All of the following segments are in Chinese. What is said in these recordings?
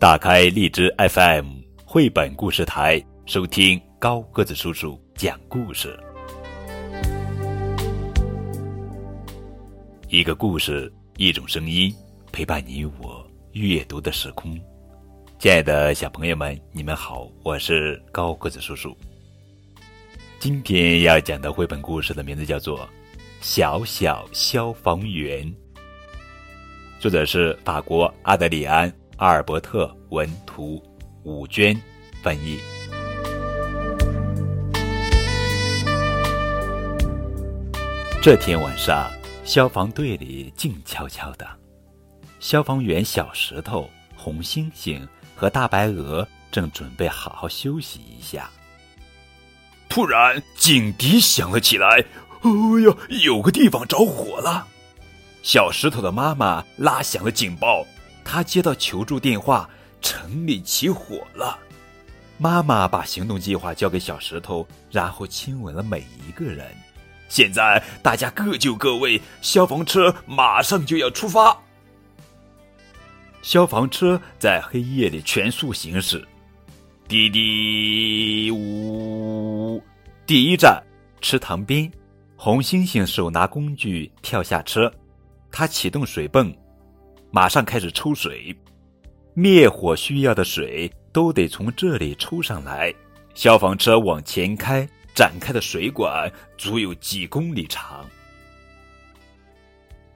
打开荔枝 FM 绘本故事台，收听高个子叔叔讲故事。一个故事，一种声音，陪伴你我阅读的时空。亲爱的小朋友们，你们好，我是高个子叔叔。今天要讲的绘本故事的名字叫做《小小消防员》，作者是法国阿德里安·阿尔伯特文图，武娟翻译。这天晚上，消防队里静悄悄的，消防员小石头、红猩猩和大白鹅正准备好好休息一下。突然，警笛响了起来。哎呀，有个地方着火了！小石头的妈妈拉响了警报。他接到求助电话，城里起火了。妈妈把行动计划交给小石头，然后亲吻了每一个人。现在大家各就各位，消防车马上就要出发。消防车在黑夜里全速行驶，滴滴呜。第一站，池塘边，红猩猩手拿工具跳下车，他启动水泵，马上开始抽水。灭火需要的水都得从这里抽上来。消防车往前开，展开的水管足有几公里长。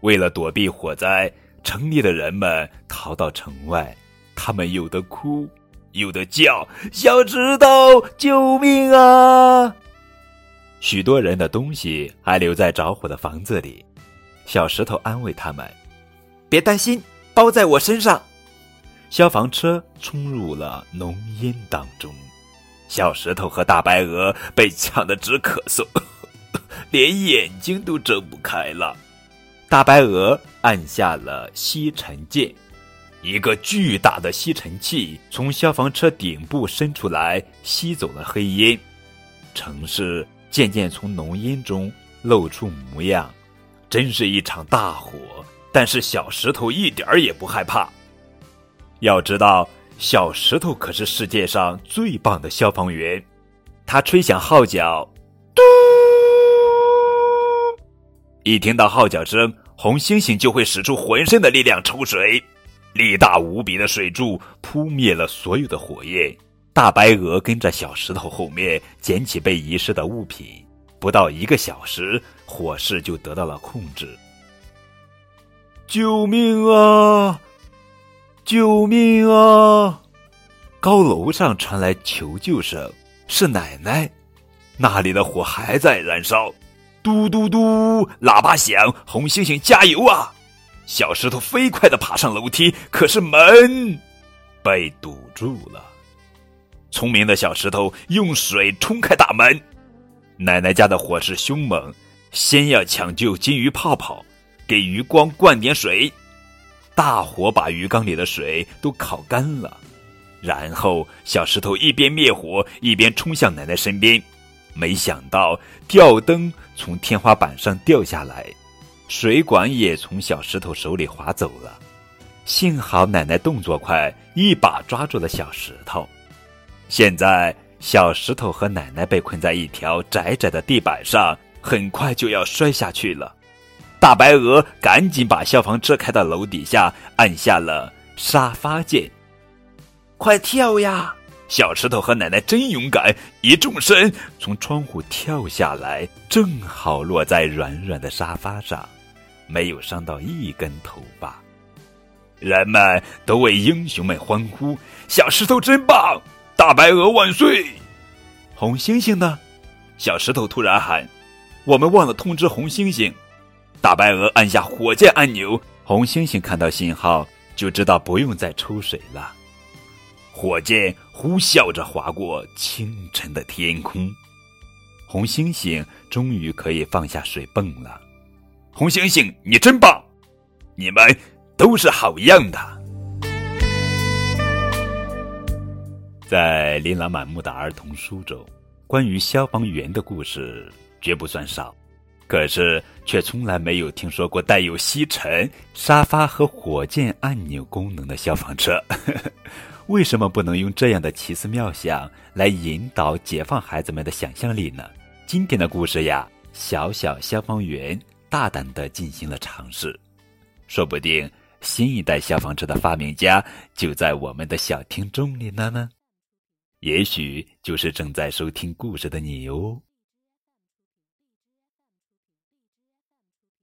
为了躲避火灾，城里的人们逃到城外，他们有的哭，有的叫：“小石头，救命啊！”许多人的东西还留在着火的房子里，小石头安慰他们：“别担心，包在我身上。”消防车冲入了浓烟当中，小石头和大白鹅被呛得直咳嗽，连眼睛都睁不开了。大白鹅按下了吸尘键，一个巨大的吸尘器从消防车顶部伸出来，吸走了黑烟。城市。渐渐从浓烟中露出模样，真是一场大火。但是小石头一点儿也不害怕。要知道，小石头可是世界上最棒的消防员。他吹响号角，嘟！一听到号角声，红猩猩就会使出浑身的力量抽水，力大无比的水柱扑灭了所有的火焰。大白鹅跟着小石头后面捡起被遗失的物品，不到一个小时，火势就得到了控制。救命啊！救命啊！高楼上传来求救声，是奶奶。那里的火还在燃烧。嘟嘟嘟，喇叭响，红猩猩加油啊！小石头飞快的爬上楼梯，可是门被堵住了。聪明的小石头用水冲开大门。奶奶家的火势凶猛，先要抢救金鱼泡泡，给鱼缸灌点水。大火把鱼缸里的水都烤干了，然后小石头一边灭火一边冲向奶奶身边。没想到吊灯从天花板上掉下来，水管也从小石头手里滑走了。幸好奶奶动作快，一把抓住了小石头。现在，小石头和奶奶被困在一条窄窄的地板上，很快就要摔下去了。大白鹅赶紧把消防车开到楼底下，按下了沙发键。快跳呀！小石头和奶奶真勇敢，一纵身从窗户跳下来，正好落在软软的沙发上，没有伤到一根头发。人们都为英雄们欢呼：“小石头真棒！”大白鹅万岁！红猩猩呢？小石头突然喊：“我们忘了通知红猩猩。”大白鹅按下火箭按钮，红猩猩看到信号就知道不用再抽水了。火箭呼啸着划过清晨的天空，红猩猩终于可以放下水泵了。红猩猩，你真棒！你们都是好样的。在琳琅满目的儿童书中，关于消防员的故事绝不算少，可是却从来没有听说过带有吸尘、沙发和火箭按钮功能的消防车。为什么不能用这样的奇思妙想来引导、解放孩子们的想象力呢？今天的故事呀，小小消防员大胆的进行了尝试，说不定新一代消防车的发明家就在我们的小听众里了呢。也许就是正在收听故事的你哦。